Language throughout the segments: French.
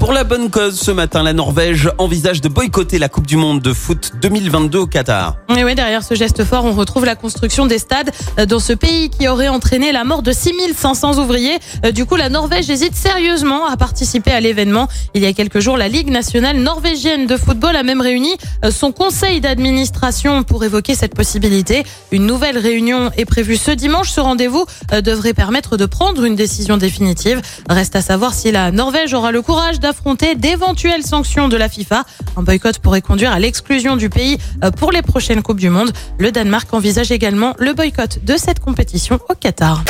Pour la bonne cause, ce matin, la Norvège envisage de boycotter la Coupe du Monde de foot 2022 au Qatar. Et oui, derrière ce geste fort, on retrouve la construction des stades dans ce pays qui aurait entraîné la mort de 6500 ouvriers. Euh, Du coup, la Norvège hésite sérieusement à participer à l'événement. Il y a quelques jours, la Ligue nationale norvégienne de football a même réuni euh, son conseil d'administration pour évoquer cette possibilité. Une nouvelle réunion est prévue ce dimanche. Ce rendez-vous euh, devrait permettre de prendre une décision définitive. Reste à savoir si la Norvège aura le courage d'affronter d'éventuelles sanctions de la FIFA. Un boycott pourrait conduire à l'exclusion du pays euh, pour les prochaines Coupes du Monde. Le Danemark envisage également le boycott de cette compétition au Qatar.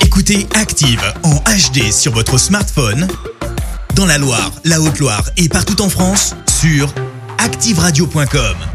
Écoutez Active en HD sur votre smartphone, dans la Loire, la Haute-Loire et partout en France, sur activeradio.com.